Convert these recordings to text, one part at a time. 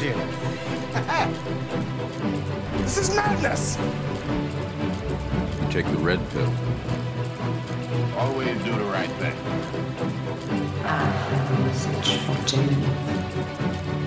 comes in. this is madness! Take the red pill. Always do the right thing. Ah, such fortune.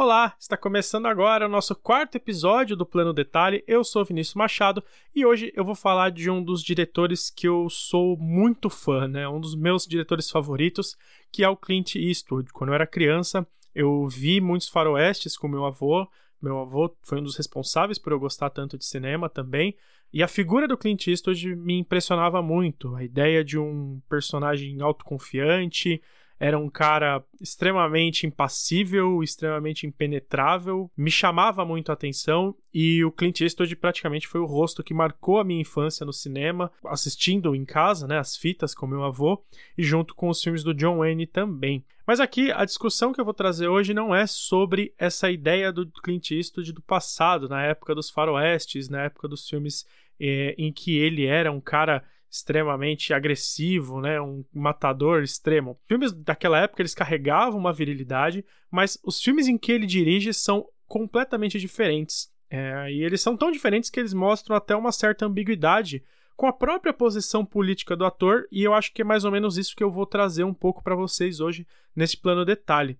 Olá, está começando agora o nosso quarto episódio do Plano Detalhe. Eu sou Vinícius Machado e hoje eu vou falar de um dos diretores que eu sou muito fã, né? Um dos meus diretores favoritos, que é o Clint Eastwood. Quando eu era criança, eu vi muitos faroestes com meu avô. Meu avô foi um dos responsáveis por eu gostar tanto de cinema também. E a figura do Clint Eastwood me impressionava muito. A ideia de um personagem autoconfiante, era um cara extremamente impassível, extremamente impenetrável, me chamava muito a atenção e o Clint Eastwood praticamente foi o rosto que marcou a minha infância no cinema, assistindo em casa, né, as fitas com meu avô e junto com os filmes do John Wayne também. Mas aqui a discussão que eu vou trazer hoje não é sobre essa ideia do Clint Eastwood do passado, na época dos faroestes, na época dos filmes eh, em que ele era um cara extremamente agressivo, né, um matador extremo. Filmes daquela época eles carregavam uma virilidade, mas os filmes em que ele dirige são completamente diferentes. É, e eles são tão diferentes que eles mostram até uma certa ambiguidade com a própria posição política do ator, e eu acho que é mais ou menos isso que eu vou trazer um pouco para vocês hoje nesse plano detalhe.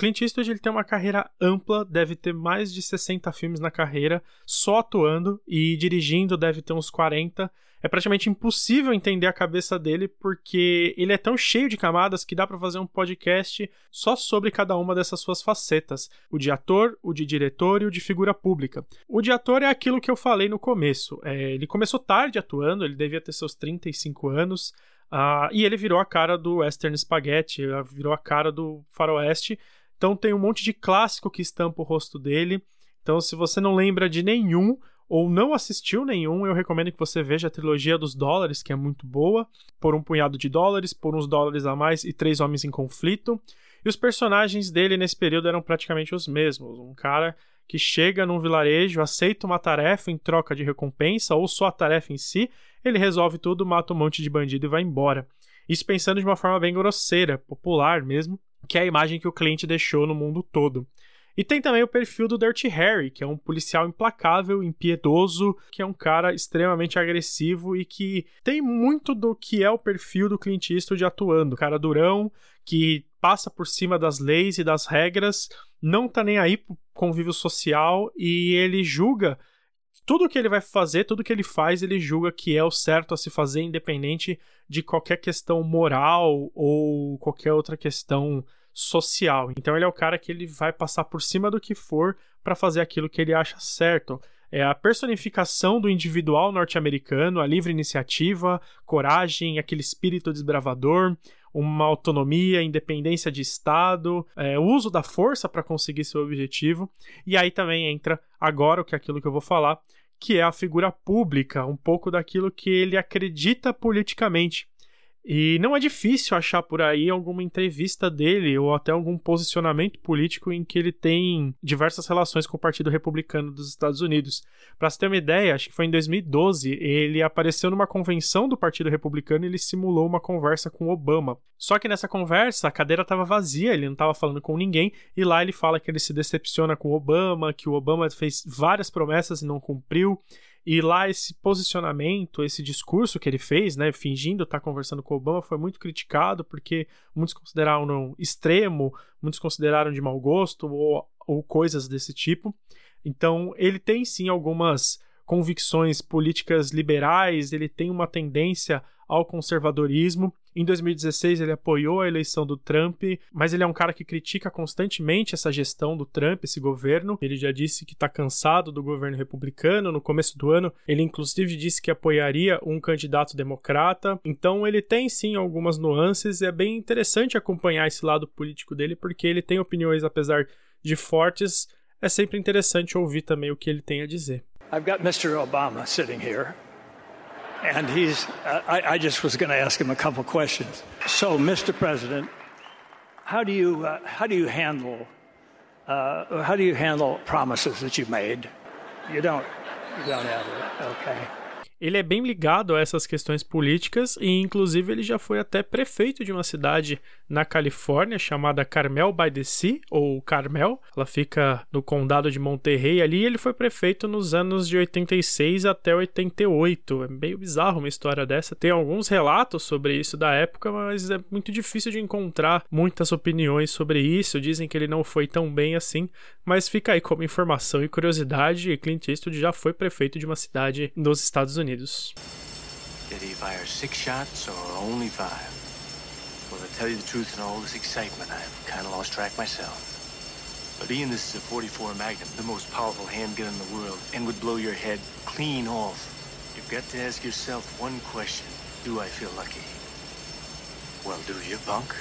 Clint Eastwood ele tem uma carreira ampla, deve ter mais de 60 filmes na carreira, só atuando e dirigindo deve ter uns 40. É praticamente impossível entender a cabeça dele porque ele é tão cheio de camadas que dá para fazer um podcast só sobre cada uma dessas suas facetas: o de ator, o de diretor e o de figura pública. O de ator é aquilo que eu falei no começo. É, ele começou tarde atuando, ele devia ter seus 35 anos. Uh, e ele virou a cara do Western Spaghetti, virou a cara do Faroeste, então tem um monte de clássico que estampa o rosto dele. Então, se você não lembra de nenhum ou não assistiu nenhum, eu recomendo que você veja a trilogia dos dólares, que é muito boa. Por um punhado de dólares, por uns dólares a mais e três homens em conflito. E os personagens dele nesse período eram praticamente os mesmos. Um cara que chega num vilarejo, aceita uma tarefa em troca de recompensa, ou só a tarefa em si, ele resolve tudo, mata um monte de bandido e vai embora. Isso pensando de uma forma bem grosseira, popular mesmo, que é a imagem que o cliente deixou no mundo todo. E tem também o perfil do Dirty Harry, que é um policial implacável, impiedoso, que é um cara extremamente agressivo e que tem muito do que é o perfil do Clint Eastwood atuando. Cara durão, que passa por cima das leis e das regras, não tá nem aí pro convívio social e ele julga tudo que ele vai fazer, tudo que ele faz, ele julga que é o certo a se fazer, independente de qualquer questão moral ou qualquer outra questão social. Então ele é o cara que ele vai passar por cima do que for para fazer aquilo que ele acha certo. É a personificação do individual norte-americano, a livre iniciativa, coragem, aquele espírito desbravador, uma autonomia, independência de Estado, é, uso da força para conseguir seu objetivo. E aí também entra agora o que é aquilo que eu vou falar, que é a figura pública, um pouco daquilo que ele acredita politicamente. E não é difícil achar por aí alguma entrevista dele ou até algum posicionamento político em que ele tem diversas relações com o Partido Republicano dos Estados Unidos. Para você ter uma ideia, acho que foi em 2012, ele apareceu numa convenção do Partido Republicano e ele simulou uma conversa com Obama. Só que nessa conversa a cadeira estava vazia, ele não estava falando com ninguém, e lá ele fala que ele se decepciona com Obama, que o Obama fez várias promessas e não cumpriu. E lá esse posicionamento, esse discurso que ele fez, né, fingindo estar conversando com Obama, foi muito criticado porque muitos consideraram extremo, muitos consideraram de mau gosto ou, ou coisas desse tipo. Então, ele tem sim algumas convicções políticas liberais, ele tem uma tendência ao conservadorismo. Em 2016 ele apoiou a eleição do Trump, mas ele é um cara que critica constantemente essa gestão do Trump, esse governo. Ele já disse que está cansado do governo republicano. No começo do ano, ele inclusive disse que apoiaria um candidato democrata. Então ele tem sim algumas nuances é bem interessante acompanhar esse lado político dele, porque ele tem opiniões, apesar de fortes, é sempre interessante ouvir também o que ele tem a dizer. I've got Mr. Obama sitting here. And he's. I, I just was going to ask him a couple questions. So, Mr. President, how do you uh, how do you handle uh, how do you handle promises that you made? You don't you don't have it, okay? Ele é bem ligado a essas questões políticas e, inclusive, ele já foi até prefeito de uma cidade na Califórnia chamada Carmel by the Sea, ou Carmel. Ela fica no condado de Monterrey ali. ele foi prefeito nos anos de 86 até 88. É meio bizarro uma história dessa. Tem alguns relatos sobre isso da época, mas é muito difícil de encontrar muitas opiniões sobre isso. Dizem que ele não foi tão bem assim, mas fica aí como informação e curiosidade. Clint Eastwood já foi prefeito de uma cidade nos Estados Unidos. Unidos. Did he fire six shots or only five? Well, to tell you the truth, in all this excitement, I've kind of lost track myself. But Ian, this is a 44 Magnum, the most powerful handgun in the world, and would blow your head clean off. You've got to ask yourself one question. Do I feel lucky? Well, do you, punk?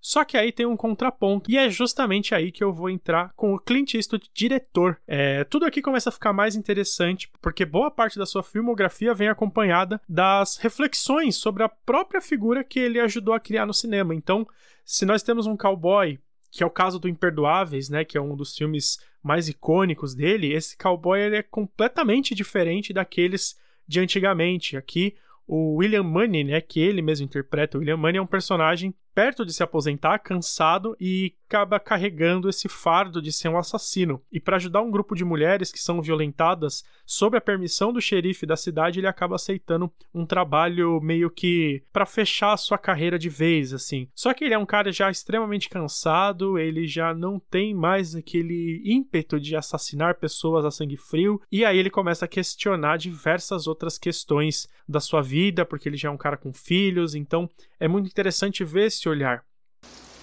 Só que aí tem um contraponto, e é justamente aí que eu vou entrar com o Clint Eastwood diretor. É, tudo aqui começa a ficar mais interessante, porque boa parte da sua filmografia vem acompanhada das reflexões sobre a própria figura que ele ajudou a criar no cinema. Então, se nós temos um cowboy que é o caso do Imperdoáveis, né, que é um dos filmes mais icônicos dele, esse cowboy ele é completamente diferente daqueles de antigamente. Aqui, o William Money, né, que ele mesmo interpreta, o William Money é um personagem perto de se aposentar, cansado e acaba carregando esse fardo de ser um assassino. E para ajudar um grupo de mulheres que são violentadas, sob a permissão do xerife da cidade, ele acaba aceitando um trabalho meio que para fechar a sua carreira de vez, assim. Só que ele é um cara já extremamente cansado, ele já não tem mais aquele ímpeto de assassinar pessoas a sangue frio, e aí ele começa a questionar diversas outras questões da sua vida, porque ele já é um cara com filhos, então é muito interessante ver esse olhar.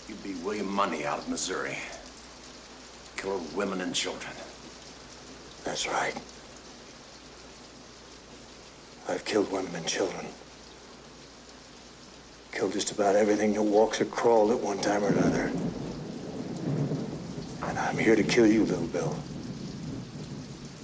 You beat William Money out of Missouri. Killing women and children. That's right. I've killed women and children. Killed just about everything that walks or crawled at one time or another. And I'm here to kill you, little Bill.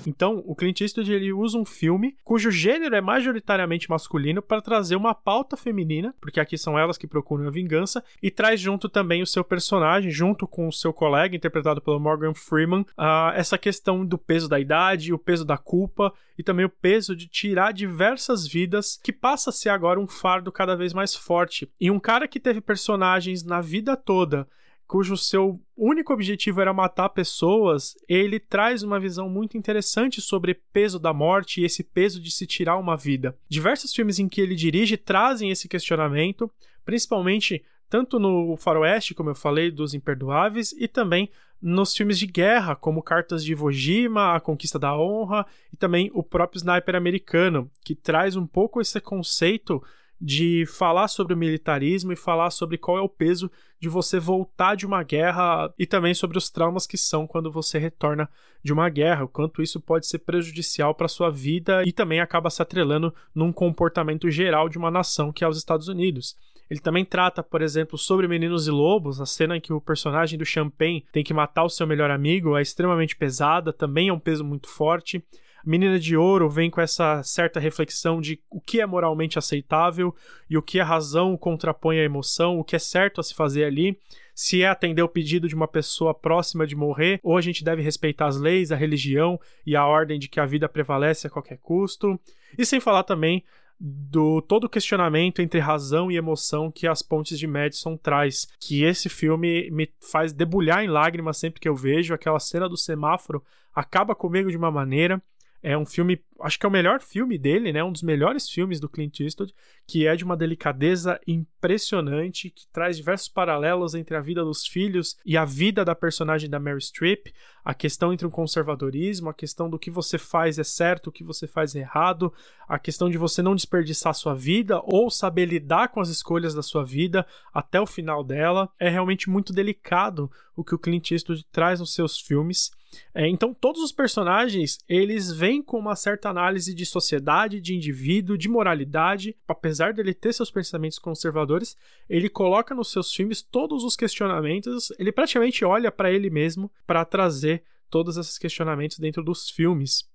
Então, o Clint Eastwood ele usa um filme cujo gênero é majoritariamente masculino para trazer uma pauta feminina, porque aqui são elas que procuram a vingança, e traz junto também o seu personagem, junto com o seu colega, interpretado pelo Morgan Freeman, uh, essa questão do peso da idade, o peso da culpa e também o peso de tirar diversas vidas, que passa a ser agora um fardo cada vez mais forte. E um cara que teve personagens na vida toda cujo seu único objetivo era matar pessoas, ele traz uma visão muito interessante sobre peso da morte e esse peso de se tirar uma vida. Diversos filmes em que ele dirige trazem esse questionamento, principalmente tanto no Faroeste, como eu falei, dos Imperdoáveis, e também nos filmes de guerra, como Cartas de Iwo Jima, A Conquista da Honra, e também o próprio Sniper americano, que traz um pouco esse conceito de falar sobre o militarismo e falar sobre qual é o peso de você voltar de uma guerra e também sobre os traumas que são quando você retorna de uma guerra, o quanto isso pode ser prejudicial para sua vida e também acaba se atrelando num comportamento geral de uma nação que é os Estados Unidos. Ele também trata, por exemplo, sobre Meninos e Lobos, a cena em que o personagem do Champagne tem que matar o seu melhor amigo é extremamente pesada, também é um peso muito forte. Menina de Ouro vem com essa certa reflexão de o que é moralmente aceitável e o que a razão contrapõe à emoção, o que é certo a se fazer ali, se é atender o pedido de uma pessoa próxima de morrer, ou a gente deve respeitar as leis, a religião e a ordem de que a vida prevalece a qualquer custo. E sem falar também do todo o questionamento entre razão e emoção que as pontes de Madison traz, que esse filme me faz debulhar em lágrimas sempre que eu vejo aquela cena do semáforo acaba comigo de uma maneira é um filme, acho que é o melhor filme dele, né? Um dos melhores filmes do Clint Eastwood, que é de uma delicadeza impressionante, que traz diversos paralelos entre a vida dos filhos e a vida da personagem da Mary Streep, a questão entre o conservadorismo, a questão do que você faz é certo, o que você faz é errado, a questão de você não desperdiçar sua vida ou saber lidar com as escolhas da sua vida até o final dela. É realmente muito delicado o que o Clint Eastwood traz nos seus filmes. É, então, todos os personagens eles vêm com uma certa análise de sociedade, de indivíduo, de moralidade. Apesar dele ter seus pensamentos conservadores, ele coloca nos seus filmes todos os questionamentos. Ele praticamente olha para ele mesmo para trazer todos esses questionamentos dentro dos filmes.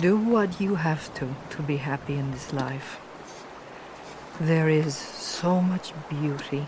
Do what you have to to be happy in this life. There is so much beauty.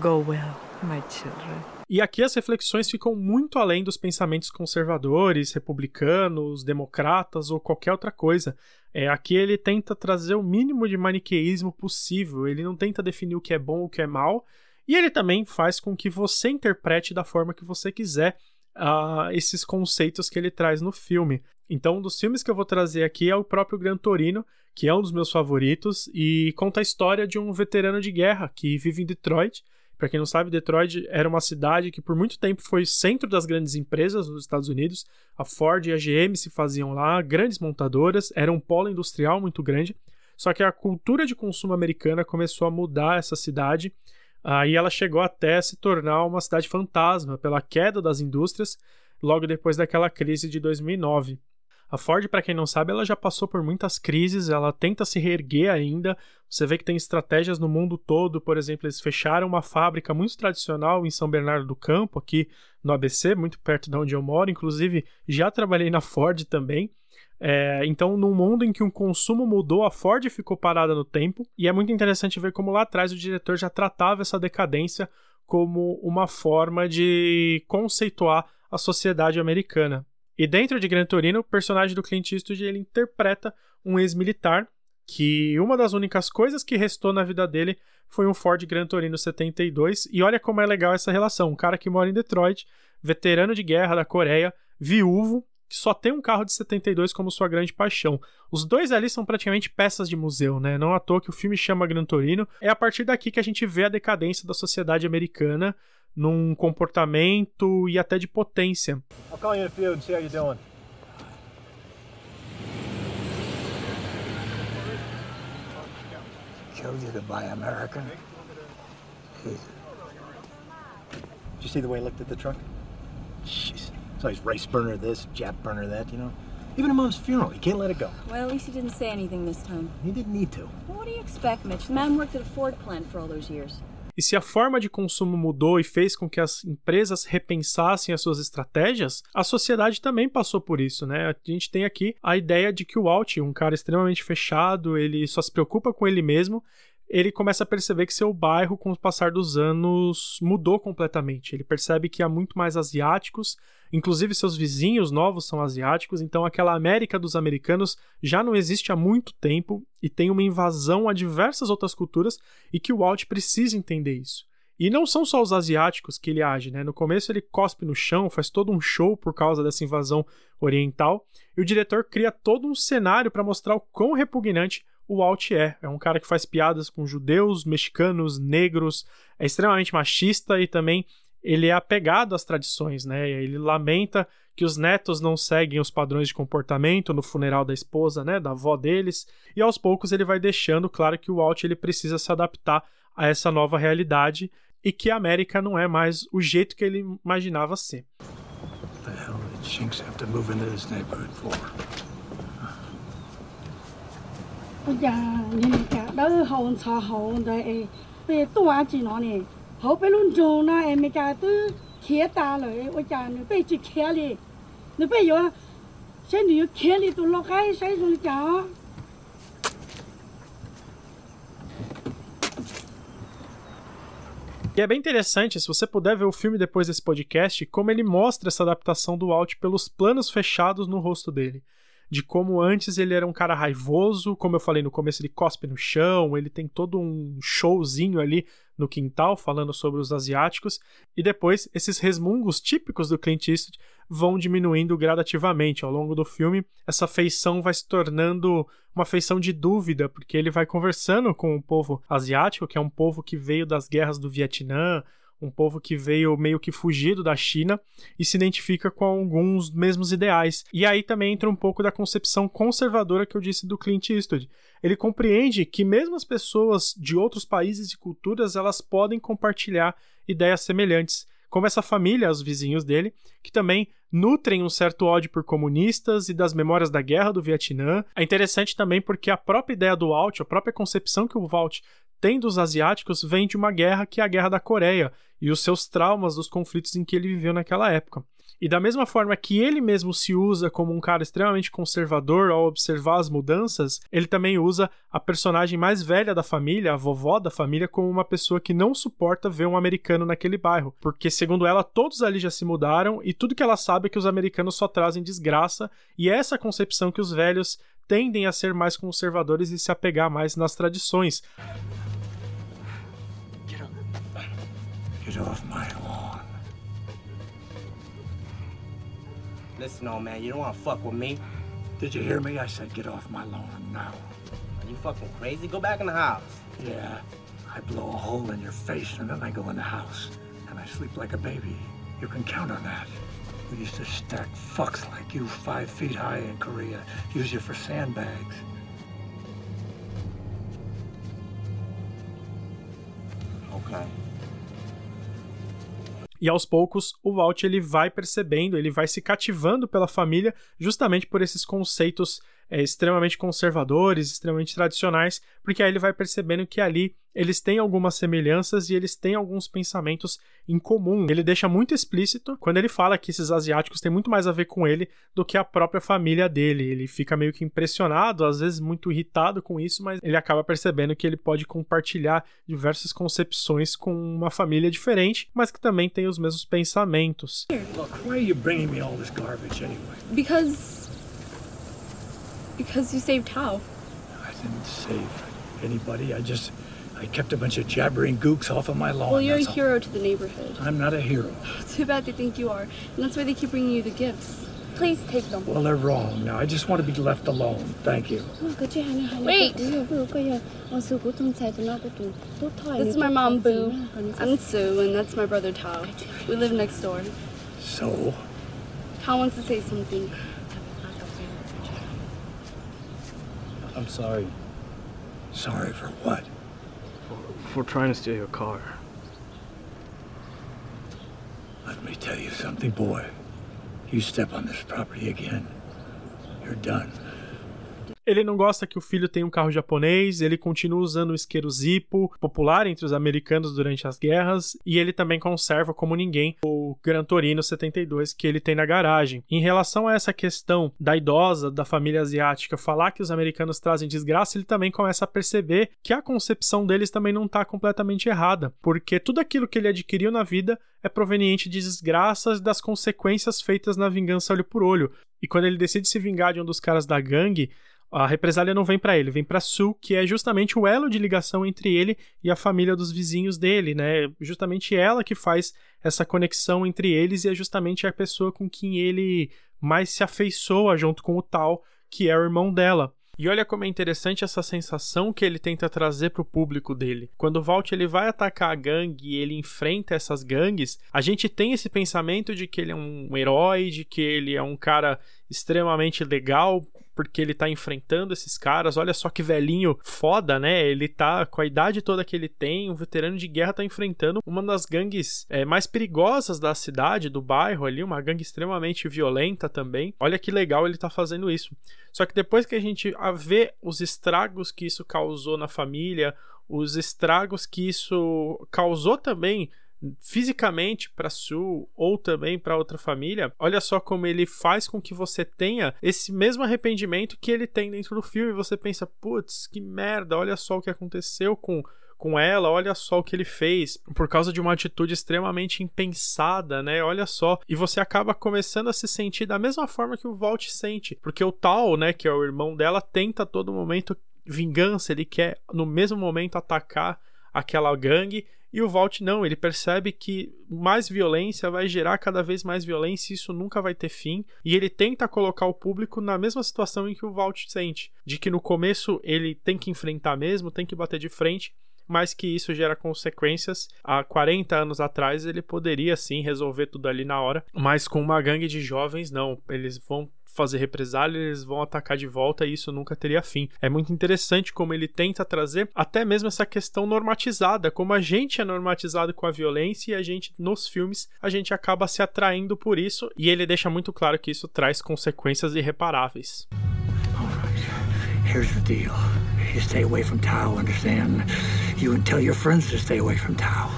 Go well, my children. E aqui as reflexões ficam muito além dos pensamentos conservadores, republicanos, democratas ou qualquer outra coisa. É, aqui ele tenta trazer o mínimo de maniqueísmo possível, ele não tenta definir o que é bom ou o que é mal, e ele também faz com que você interprete da forma que você quiser uh, esses conceitos que ele traz no filme. Então, um dos filmes que eu vou trazer aqui é o próprio Gran Torino, que é um dos meus favoritos, e conta a história de um veterano de guerra que vive em Detroit para quem não sabe, Detroit era uma cidade que por muito tempo foi centro das grandes empresas nos Estados Unidos. A Ford e a GM se faziam lá, grandes montadoras, era um polo industrial muito grande. Só que a cultura de consumo americana começou a mudar essa cidade. Aí ela chegou até se tornar uma cidade fantasma pela queda das indústrias logo depois daquela crise de 2009. A Ford, para quem não sabe, ela já passou por muitas crises, ela tenta se reerguer ainda. Você vê que tem estratégias no mundo todo, por exemplo, eles fecharam uma fábrica muito tradicional em São Bernardo do Campo, aqui no ABC, muito perto de onde eu moro. Inclusive, já trabalhei na Ford também. É, então, num mundo em que o consumo mudou, a Ford ficou parada no tempo, e é muito interessante ver como lá atrás o diretor já tratava essa decadência como uma forma de conceituar a sociedade americana. E dentro de Gran Torino, o personagem do Clint Eastwood ele interpreta um ex-militar que uma das únicas coisas que restou na vida dele foi um Ford Gran Torino 72. E olha como é legal essa relação. Um cara que mora em Detroit, veterano de guerra da Coreia, viúvo, que só tem um carro de 72 como sua grande paixão. Os dois ali são praticamente peças de museu, né? Não à toa que o filme chama Gran Torino. É a partir daqui que a gente vê a decadência da sociedade americana num comportamento e até de potência. I'll call you in a few and see how you're doing. Killed you to buy American. Did you see the way he looked at the truck? Jeez. So he's race burner this, Jap burner that, you know? Even at mom's funeral, he can't let it go. Well, at least he didn't say anything this time. He didn't need to. Well, what do you expect, Mitch? The man worked at a Ford plant for all those years. E se a forma de consumo mudou e fez com que as empresas repensassem as suas estratégias, a sociedade também passou por isso, né? A gente tem aqui a ideia de que o Walt, um cara extremamente fechado, ele só se preocupa com ele mesmo ele começa a perceber que seu bairro, com o passar dos anos, mudou completamente. Ele percebe que há muito mais asiáticos, inclusive seus vizinhos novos são asiáticos, então aquela América dos americanos já não existe há muito tempo e tem uma invasão a diversas outras culturas e que o Walt precisa entender isso. E não são só os asiáticos que ele age, né? No começo ele cospe no chão, faz todo um show por causa dessa invasão oriental, e o diretor cria todo um cenário para mostrar o quão repugnante o Walt é. É um cara que faz piadas com judeus, mexicanos, negros, é extremamente machista e também ele é apegado às tradições, né? Ele lamenta que os netos não seguem os padrões de comportamento no funeral da esposa, né, da avó deles, e aos poucos ele vai deixando claro que o Walt ele precisa se adaptar a essa nova realidade e que a América não é mais o jeito que ele imaginava ser. What the hell did Chinks have to move into this neighborhood for? 我讲你们看，都是好茶好的哎，被多少几年呢？后被弄中了哎，没家都开大了哎，我讲你被去开了，你被有，现在有开了都落海谁说讲？E é bem interessante, se você puder ver o filme depois desse podcast, como ele mostra essa adaptação do Walt pelos planos fechados no rosto dele de como antes ele era um cara raivoso, como eu falei no começo, ele cospe no chão, ele tem todo um showzinho ali no quintal falando sobre os asiáticos, e depois esses resmungos típicos do Clint Eastwood vão diminuindo gradativamente ao longo do filme. Essa feição vai se tornando uma feição de dúvida, porque ele vai conversando com o povo asiático, que é um povo que veio das guerras do Vietnã, um povo que veio meio que fugido da China e se identifica com alguns mesmos ideais. E aí também entra um pouco da concepção conservadora que eu disse do Clint Eastwood. Ele compreende que mesmo as pessoas de outros países e culturas elas podem compartilhar ideias semelhantes, como essa família, os vizinhos dele, que também nutrem um certo ódio por comunistas e das memórias da guerra do Vietnã. É interessante também porque a própria ideia do Walt, a própria concepção que o Walt tem dos asiáticos vem de uma guerra que é a Guerra da Coreia e os seus traumas dos conflitos em que ele viveu naquela época. E da mesma forma que ele mesmo se usa como um cara extremamente conservador ao observar as mudanças, ele também usa a personagem mais velha da família, a vovó da família, como uma pessoa que não suporta ver um americano naquele bairro, porque segundo ela todos ali já se mudaram e tudo que ela sabe é que os americanos só trazem desgraça, e é essa concepção que os velhos tendem a ser mais conservadores e se apegar mais nas tradições. Get off my lawn. Listen, old man, you don't want to fuck with me. Did you hear me? I said get off my lawn now. Are you fucking crazy? Go back in the house. Yeah, I blow a hole in your face and then I go in the house. And I sleep like a baby. You can count on that. We used to stack fucks like you five feet high in Korea. Use you for sandbags. Okay. E aos poucos, o Walt ele vai percebendo, ele vai se cativando pela família justamente por esses conceitos é, extremamente conservadores, extremamente tradicionais, porque aí ele vai percebendo que ali eles têm algumas semelhanças e eles têm alguns pensamentos em comum. Ele deixa muito explícito quando ele fala que esses asiáticos têm muito mais a ver com ele do que a própria família dele. Ele fica meio que impressionado, às vezes muito irritado com isso, mas ele acaba percebendo que ele pode compartilhar diversas concepções com uma família diferente, mas que também tem os mesmos pensamentos. Look, why are you bringing me all this garbage anyway? Because. Because you saved Tao. I didn't save anybody. I just I kept a bunch of jabbering gooks off of my lawn. Well, you're a that's all. hero to the neighborhood. I'm not a hero. Too bad they think you are. And that's why they keep bringing you the gifts. Please take them. Well, they're wrong. Now I just want to be left alone. Thank you. Oh, Wait! This is my mom, Boo. I'm Sue, and that's my brother, Tao. We live next door. So, Tao wants to say something. I'm sorry sorry for what? for trying to steal your car. Let me tell you something, boy. You step on this property again, you're done. Ele não gosta que o filho tenha um carro japonês, ele continua usando o isqueiro Zippo, popular entre os americanos durante as guerras, e ele também conserva como ninguém o Gran Torino 72 que ele tem na garagem. Em relação a essa questão da idosa, da família asiática, falar que os americanos trazem desgraça, ele também começa a perceber que a concepção deles também não está completamente errada, porque tudo aquilo que ele adquiriu na vida é proveniente de desgraças das consequências feitas na vingança olho por olho. E quando ele decide se vingar de um dos caras da gangue, a represália não vem para ele, vem para Sue, que é justamente o elo de ligação entre ele e a família dos vizinhos dele, né? Justamente ela que faz essa conexão entre eles e é justamente a pessoa com quem ele mais se afeiçoa junto com o tal, que é o irmão dela. E olha como é interessante essa sensação que ele tenta trazer para o público dele. Quando o Walt ele vai atacar a gangue e ele enfrenta essas gangues, a gente tem esse pensamento de que ele é um herói, de que ele é um cara extremamente legal, porque ele tá enfrentando esses caras. Olha só que velhinho foda, né? Ele tá com a idade toda que ele tem, um veterano de guerra tá enfrentando uma das gangues é, mais perigosas da cidade, do bairro ali, uma gangue extremamente violenta também. Olha que legal ele tá fazendo isso. Só que depois que a gente vê os estragos que isso causou na família, os estragos que isso causou também fisicamente para Sue ou também para outra família, olha só como ele faz com que você tenha esse mesmo arrependimento que ele tem dentro do filme. Você pensa, putz, que merda, olha só o que aconteceu com com ela, olha só o que ele fez, por causa de uma atitude extremamente impensada, né? Olha só. E você acaba começando a se sentir da mesma forma que o Walt sente, porque o Tal, né, que é o irmão dela, tenta a todo momento vingança, ele quer no mesmo momento atacar aquela gangue e o Walt não, ele percebe que mais violência vai gerar cada vez mais violência e isso nunca vai ter fim. E ele tenta colocar o público na mesma situação em que o Walt sente, de que no começo ele tem que enfrentar mesmo, tem que bater de frente, mas que isso gera consequências. Há 40 anos atrás ele poderia sim resolver tudo ali na hora, mas com uma gangue de jovens não, eles vão fazer represália, eles vão atacar de volta e isso nunca teria fim. É muito interessante como ele tenta trazer até mesmo essa questão normatizada, como a gente é normatizado com a violência e a gente nos filmes a gente acaba se atraindo por isso e ele deixa muito claro que isso traz consequências irreparáveis. Here's the deal. You stay away from Tao, understand? You and tell your friends to stay away from Tao.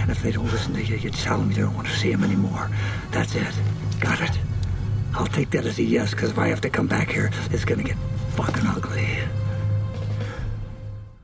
And if they don't listen to you, you tell them you don't want to see them anymore. That's it. Got it? I'll take that as a yes, because if I have to come back here, it's gonna get fucking ugly.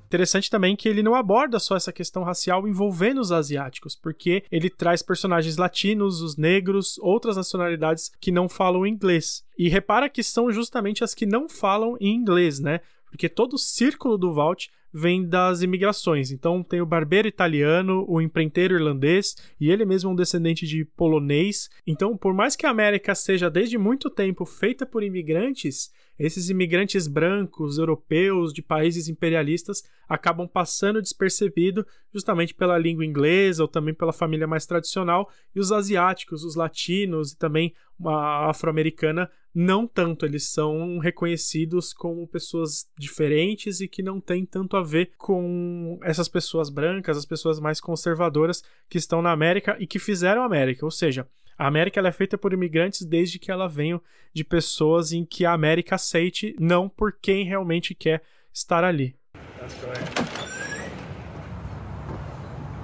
Interessante também que ele não aborda só essa questão racial envolvendo os asiáticos, porque ele traz personagens latinos, os negros, outras nacionalidades que não falam inglês. E repara que são justamente as que não falam em inglês, né? Porque todo o círculo do Vault vem das imigrações. Então tem o barbeiro italiano, o empreiteiro irlandês e ele mesmo é um descendente de polonês. Então, por mais que a América seja desde muito tempo feita por imigrantes, esses imigrantes brancos, europeus, de países imperialistas, acabam passando despercebido justamente pela língua inglesa ou também pela família mais tradicional, e os asiáticos, os latinos e também a afro-americana não tanto, eles são reconhecidos como pessoas diferentes e que não têm tanto a ver com essas pessoas brancas, as pessoas mais conservadoras que estão na América e que fizeram a América, ou seja, a América é feita por imigrantes desde que ela venha de pessoas em que a América aceite, não por quem realmente quer estar ali.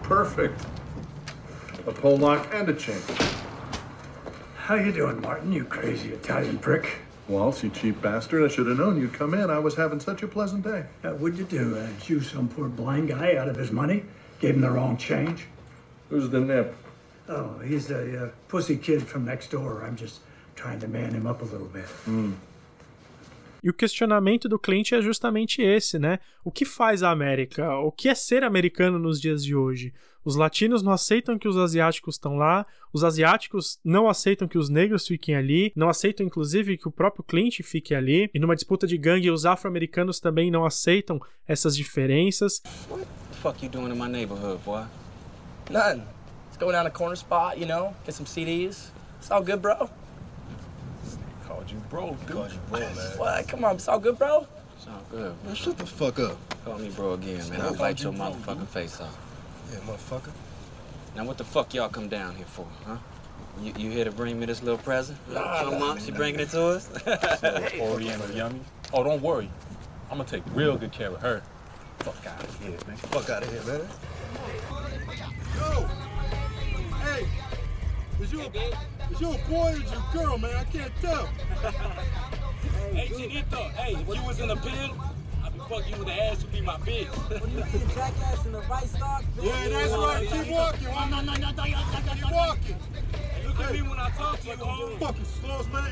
Perfect. A pole lock and a. How you doing, Martin, you crazy Italian prick? Waltz, you cheap bastard. I should have known you'd come in. I was having such a pleasant day. Uh, what'd you do? Uh, chew some poor blind guy out of his money? Gave him the wrong change? Who's the nip? Oh, he's a uh, pussy kid from next door. I'm just trying to man him up a little bit. Mm. E o questionamento do cliente é justamente esse, né? O que faz a América? O que é ser americano nos dias de hoje? Os latinos não aceitam que os asiáticos estão lá, os asiáticos não aceitam que os negros fiquem ali, não aceitam inclusive que o próprio Clint fique ali. E numa disputa de gangue, os afro-americanos também não aceitam essas diferenças. What the fuck you doing in my neighborhood, boy? Nothing. Let's go down a corner spot, you know, get some CDs. It's all good, bro. Called you bro, dude. Called you bro, man. What? Come on, it's all good, bro. It's all good. Man, shut the fuck up. Call me bro again, man. I'll bite your motherfucking face off. Yeah, motherfucker. Now, what the fuck y'all come down here for, huh? You, you here to bring me this little present? Nah, nah, mom, she bringing it to us? Oriental yummy. Oh, don't worry. I'm gonna take real good care of her. Fuck out of here, man. Fuck out of here, man. Yo! Hey! Is you, a, is you a boy or is you a girl, man? I can't tell. hey, Chinito, hey, if you was in the pen, Fucking you with the ass, you'd be my bitch. What do you a jackass in the right stock? Yeah, that's right. Keep walking. Keep walking.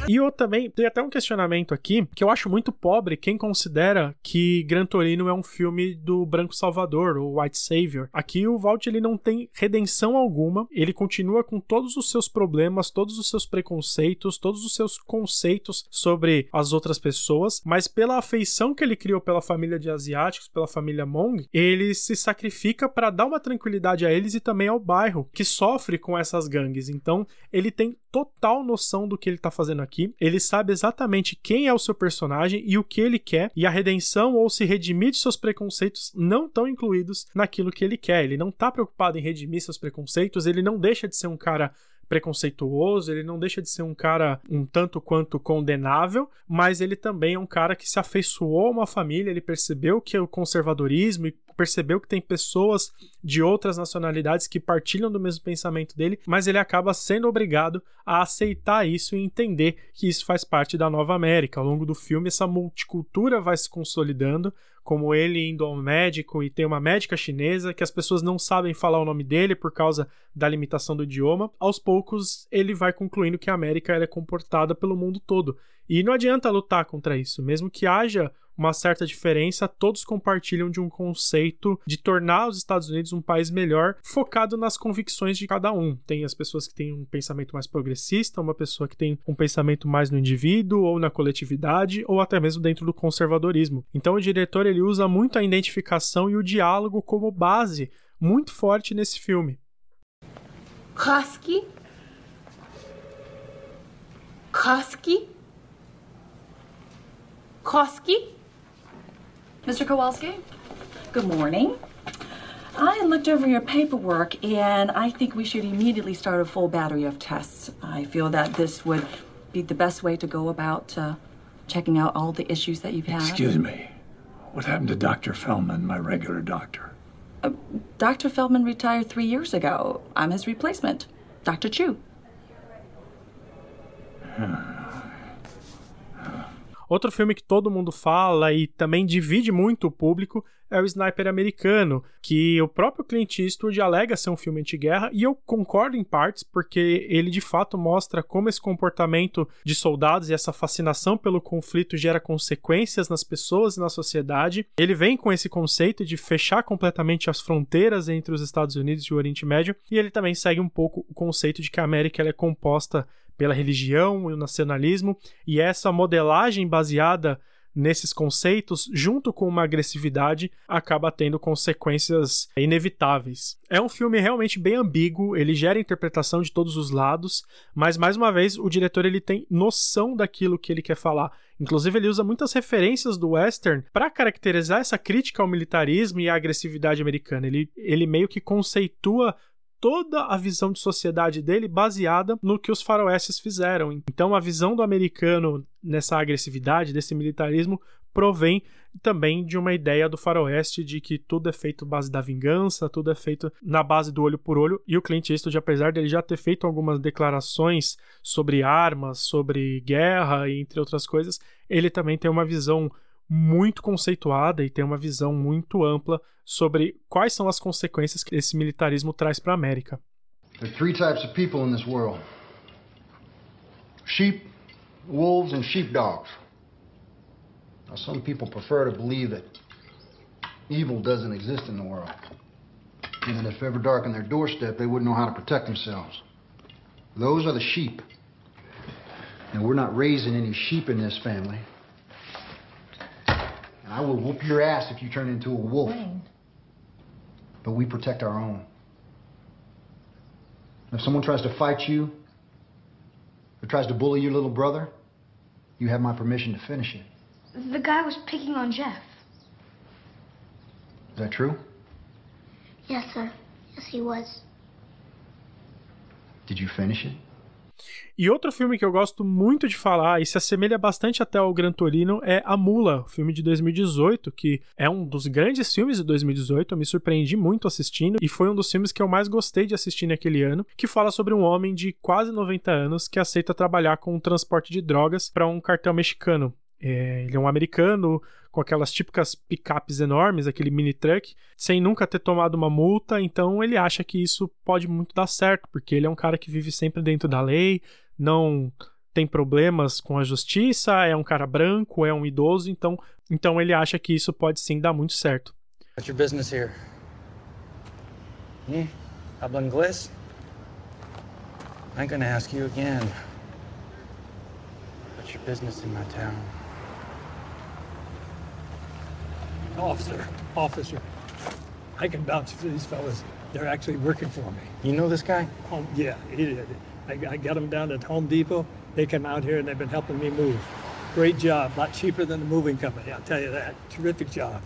E eu também tem até um questionamento aqui que eu acho muito pobre quem considera que Gran Torino é um filme do Branco Salvador, o White Savior. Aqui o Walt ele não tem redenção alguma, ele continua com todos os seus problemas, todos os seus preconceitos, todos os seus conceitos sobre as outras pessoas, mas pela afeição que ele criou pela família de asiáticos, pela família Mong, ele se sacrifica para dar uma tranquilidade a eles e também ao bairro que sofre com essas gangues. Então, ele tem total noção do que ele tá fazendo aqui. Ele sabe exatamente quem é o seu personagem e o que ele quer, e a redenção ou se redimir de seus preconceitos não estão incluídos naquilo que ele quer. Ele não tá preocupado em redimir seus preconceitos, ele não deixa de ser um cara preconceituoso, ele não deixa de ser um cara um tanto quanto condenável, mas ele também é um cara que se afeiçoou a uma família, ele percebeu que o conservadorismo e percebeu que tem pessoas de outras nacionalidades que partilham do mesmo pensamento dele, mas ele acaba sendo obrigado a aceitar isso e entender que isso faz parte da nova América. Ao longo do filme, essa multicultura vai se consolidando, como ele indo ao médico e tem uma médica chinesa que as pessoas não sabem falar o nome dele por causa da limitação do idioma. Aos poucos, ele vai concluindo que a América é comportada pelo mundo todo. E não adianta lutar contra isso, mesmo que haja uma certa diferença, todos compartilham de um conceito de tornar os Estados Unidos um país melhor, focado nas convicções de cada um. Tem as pessoas que têm um pensamento mais progressista, uma pessoa que tem um pensamento mais no indivíduo ou na coletividade, ou até mesmo dentro do conservadorismo. Então o diretor ele usa muito a identificação e o diálogo como base muito forte nesse filme. Koski? Koski? Koski? Mr. Kowalski? Good morning. I looked over your paperwork and I think we should immediately start a full battery of tests. I feel that this would be the best way to go about uh, checking out all the issues that you've had. Excuse me. What happened to Dr. Feldman, my regular doctor? Uh, Dr. Feldman retired three years ago. I'm his replacement, Dr. Chu. Outro filme que todo mundo fala e também divide muito o público é o Sniper Americano, que o próprio Clint Eastwood alega ser um filme anti-guerra, e eu concordo em partes, porque ele de fato mostra como esse comportamento de soldados e essa fascinação pelo conflito gera consequências nas pessoas e na sociedade. Ele vem com esse conceito de fechar completamente as fronteiras entre os Estados Unidos e o Oriente Médio, e ele também segue um pouco o conceito de que a América é composta pela religião e o nacionalismo, e essa modelagem baseada nesses conceitos, junto com uma agressividade, acaba tendo consequências inevitáveis. É um filme realmente bem ambíguo, ele gera interpretação de todos os lados, mas mais uma vez o diretor ele tem noção daquilo que ele quer falar. Inclusive ele usa muitas referências do western para caracterizar essa crítica ao militarismo e à agressividade americana. Ele, ele meio que conceitua toda a visão de sociedade dele baseada no que os faroestes fizeram. Então a visão do americano nessa agressividade, desse militarismo, provém também de uma ideia do faroeste de que tudo é feito base da vingança, tudo é feito na base do olho por olho, e o Clint Eastwood, apesar dele já ter feito algumas declarações sobre armas, sobre guerra, entre outras coisas, ele também tem uma visão muito conceituada e tem uma visão muito ampla sobre quais são as consequências que esse militarismo traz para a América. There are three types of people in this world. Sheep, wolves and sheepdogs. Now some people prefer to believe that evil doesn't exist in the world. And that if ever darkened their doorstep, they wouldn't know how to protect themselves. Those are the sheep. And we're not raising any sheep in this family. I will whoop your ass if you turn into a wolf. Wayne. But we protect our own. If someone tries to fight you, or tries to bully your little brother, you have my permission to finish it. The guy was picking on Jeff. Is that true? Yes, sir. Yes, he was. Did you finish it? E outro filme que eu gosto muito de falar e se assemelha bastante até ao Gran Torino é A Mula, filme de 2018, que é um dos grandes filmes de 2018. Eu me surpreendi muito assistindo e foi um dos filmes que eu mais gostei de assistir naquele ano, que fala sobre um homem de quase 90 anos que aceita trabalhar com o transporte de drogas para um cartel mexicano. É, ele é um americano com aquelas típicas picapes enormes, aquele mini truck, sem nunca ter tomado uma multa, então ele acha que isso pode muito dar certo, porque ele é um cara que vive sempre dentro da lei, não tem problemas com a justiça, é um cara branco, é um idoso, então, então ele acha que isso pode sim dar muito certo. What's your business here? Hmm? Habla inglês? I'm gonna ask you again. What's your business in my town? Officer, officer, I can vouch for these fellas. They're actually working for me. You know this guy? Oh, yeah, he did. I, I got them down at Home Depot. They come out here and they've been helping me move. Great job. A lot cheaper than the moving company, I'll tell you that. Terrific job.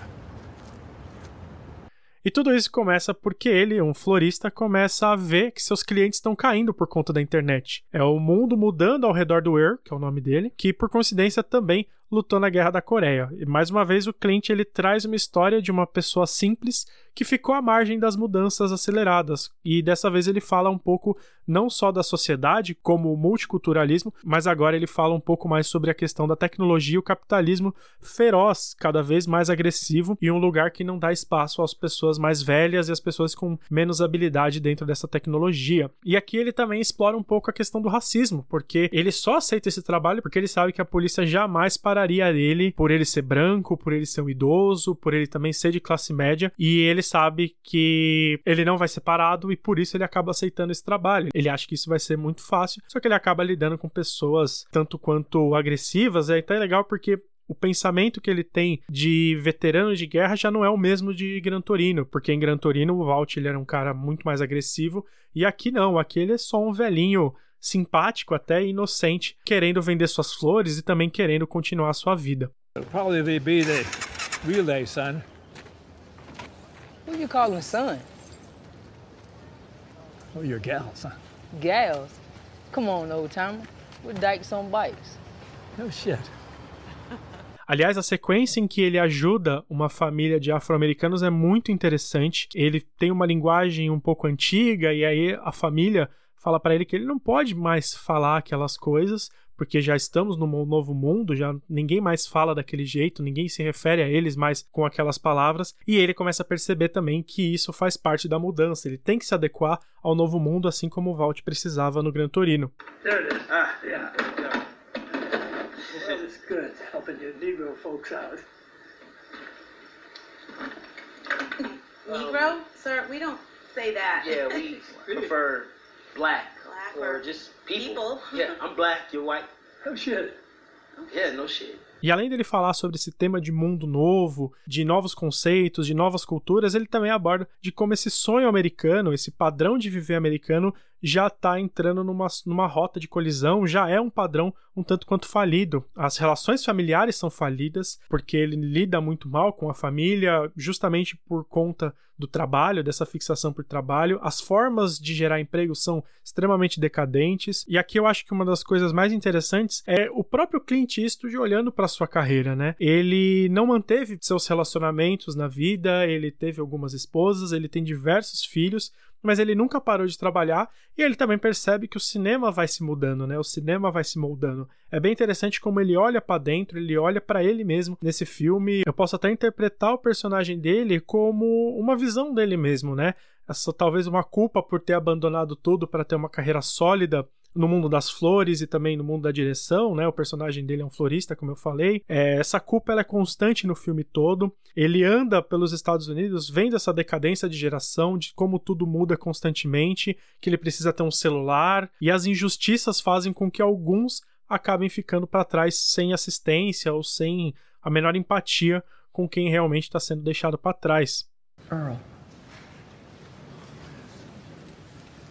E tudo isso começa porque ele, um florista, começa a ver que seus clientes estão caindo por conta da internet. É o mundo mudando ao redor do Ur, que é o nome dele, que por coincidência também lutou na Guerra da Coreia. E mais uma vez o Clint ele traz uma história de uma pessoa simples que ficou à margem das mudanças aceleradas. E dessa vez ele fala um pouco não só da sociedade, como o multiculturalismo, mas agora ele fala um pouco mais sobre a questão da tecnologia e o capitalismo feroz, cada vez mais agressivo e um lugar que não dá espaço às pessoas mais velhas e às pessoas com menos habilidade dentro dessa tecnologia. E aqui ele também explora um pouco a questão do racismo, porque ele só aceita esse trabalho porque ele sabe que a polícia jamais pararia ele por ele ser branco, por ele ser um idoso, por ele também ser de classe média, e ele sabe que ele não vai ser parado e por isso ele acaba aceitando esse trabalho. Ele acha que isso vai ser muito fácil, só que ele acaba lidando com pessoas tanto quanto agressivas. É até legal porque o pensamento que ele tem de veterano de guerra já não é o mesmo de Gran Torino, porque em Gran Torino o Walt ele era um cara muito mais agressivo e aqui não, aqui ele é só um velhinho simpático até inocente, querendo vender suas flores e também querendo continuar sua vida. Probably be the relay, son. Who you calling son? Oh, your gal, son. Gals? Come on, old timer. We're dykes on bikes. No shit. Aliás, a sequência em que ele ajuda uma família de afro-americanos é muito interessante. Ele tem uma linguagem um pouco antiga e aí a família fala para ele que ele não pode mais falar aquelas coisas, porque já estamos num novo mundo, já ninguém mais fala daquele jeito, ninguém se refere a eles mais com aquelas palavras, e ele começa a perceber também que isso faz parte da mudança, ele tem que se adequar ao novo mundo, assim como o Valt precisava no Gran Torino. Ah, yeah. yeah. Well, it's good helping you Negro folks out. Negro? Sir, we don't say that. Yeah, we prefer black. Black or just people. Yeah, I'm black, you're white. Oh shit. Yeah, no shit. E além dele falar sobre esse tema de mundo novo, de novos conceitos, de novas culturas, ele também aborda de como esse sonho americano, esse padrão de viver americano, já está entrando numa, numa rota de colisão, já é um padrão um tanto quanto falido. As relações familiares são falidas, porque ele lida muito mal com a família, justamente por conta do trabalho, dessa fixação por trabalho. As formas de gerar emprego são extremamente decadentes. E aqui eu acho que uma das coisas mais interessantes é o próprio Clint Eastwood olhando para sua carreira, né? Ele não manteve seus relacionamentos na vida, ele teve algumas esposas, ele tem diversos filhos, mas ele nunca parou de trabalhar e ele também percebe que o cinema vai se mudando, né? O cinema vai se moldando. É bem interessante como ele olha para dentro, ele olha para ele mesmo nesse filme. Eu posso até interpretar o personagem dele como uma visão dele mesmo, né? Essa talvez uma culpa por ter abandonado tudo para ter uma carreira sólida no mundo das flores e também no mundo da direção, né? O personagem dele é um florista, como eu falei. É, essa culpa ela é constante no filme todo. Ele anda pelos Estados Unidos vendo essa decadência de geração, de como tudo muda constantemente, que ele precisa ter um celular e as injustiças fazem com que alguns acabem ficando para trás sem assistência ou sem a menor empatia com quem realmente está sendo deixado para trás. Earl.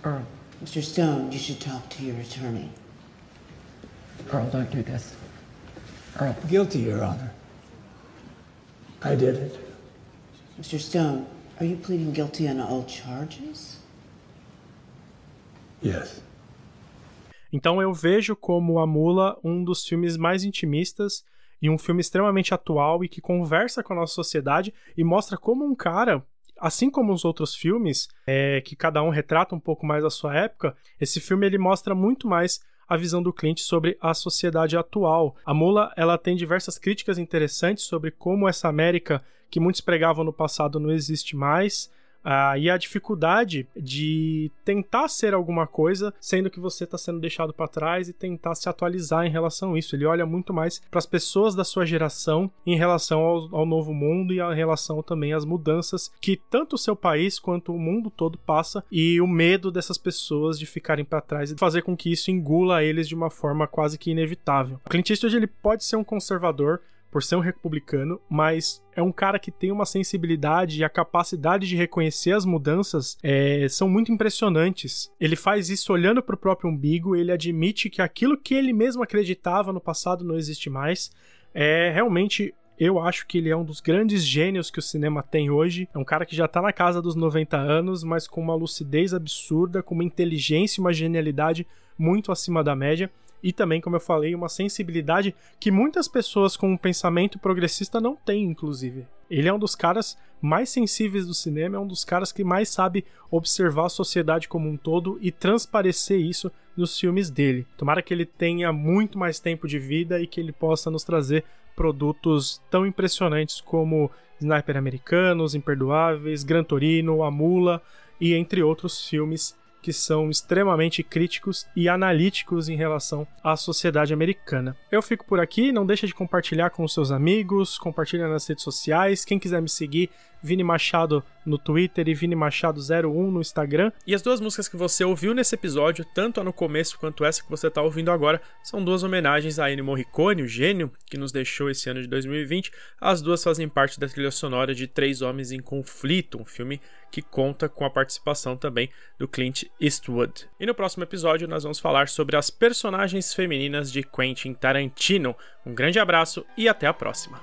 Earl. Mr. Stone, you should talk to your attorney. Earl, don't do this. Earl. Guilty, Your Honor. I did it. Mr. Stone, are you pleading guilty on all charges? Yes. Então eu vejo como A Mula um dos filmes mais intimistas e um filme extremamente atual e que conversa com a nossa sociedade e mostra como um cara assim como os outros filmes, é, que cada um retrata um pouco mais a sua época, esse filme ele mostra muito mais a visão do Clint sobre a sociedade atual. A Mula ela tem diversas críticas interessantes sobre como essa América que muitos pregavam no passado não existe mais, ah, e a dificuldade de tentar ser alguma coisa, sendo que você está sendo deixado para trás e tentar se atualizar em relação a isso. Ele olha muito mais para as pessoas da sua geração em relação ao, ao, novo mundo e em relação também às mudanças que tanto o seu país quanto o mundo todo passa e o medo dessas pessoas de ficarem para trás e fazer com que isso engula eles de uma forma quase que inevitável. O Clint Eastwood ele pode ser um conservador, por ser um republicano, mas é um cara que tem uma sensibilidade e a capacidade de reconhecer as mudanças é, são muito impressionantes. Ele faz isso olhando para o próprio umbigo, ele admite que aquilo que ele mesmo acreditava no passado não existe mais. É realmente eu acho que ele é um dos grandes gênios que o cinema tem hoje. É um cara que já tá na casa dos 90 anos, mas com uma lucidez absurda, com uma inteligência e uma genialidade muito acima da média e também, como eu falei, uma sensibilidade que muitas pessoas com um pensamento progressista não têm, inclusive. Ele é um dos caras mais sensíveis do cinema, é um dos caras que mais sabe observar a sociedade como um todo e transparecer isso nos filmes dele. Tomara que ele tenha muito mais tempo de vida e que ele possa nos trazer produtos tão impressionantes como Sniper Americanos, Imperdoáveis, Gran Torino, A Mula e entre outros filmes que são extremamente críticos e analíticos em relação à sociedade americana. Eu fico por aqui, não deixa de compartilhar com os seus amigos, compartilha nas redes sociais. Quem quiser me seguir, Vini Machado no Twitter e Vini Machado 01 no Instagram. E as duas músicas que você ouviu nesse episódio, tanto a no começo quanto essa que você está ouvindo agora, são duas homenagens a Ennio Morricone, o gênio que nos deixou esse ano de 2020. As duas fazem parte da trilha sonora de Três Homens em Conflito, um filme que conta com a participação também do Clint Eastwood. E no próximo episódio nós vamos falar sobre as personagens femininas de Quentin Tarantino. Um grande abraço e até a próxima.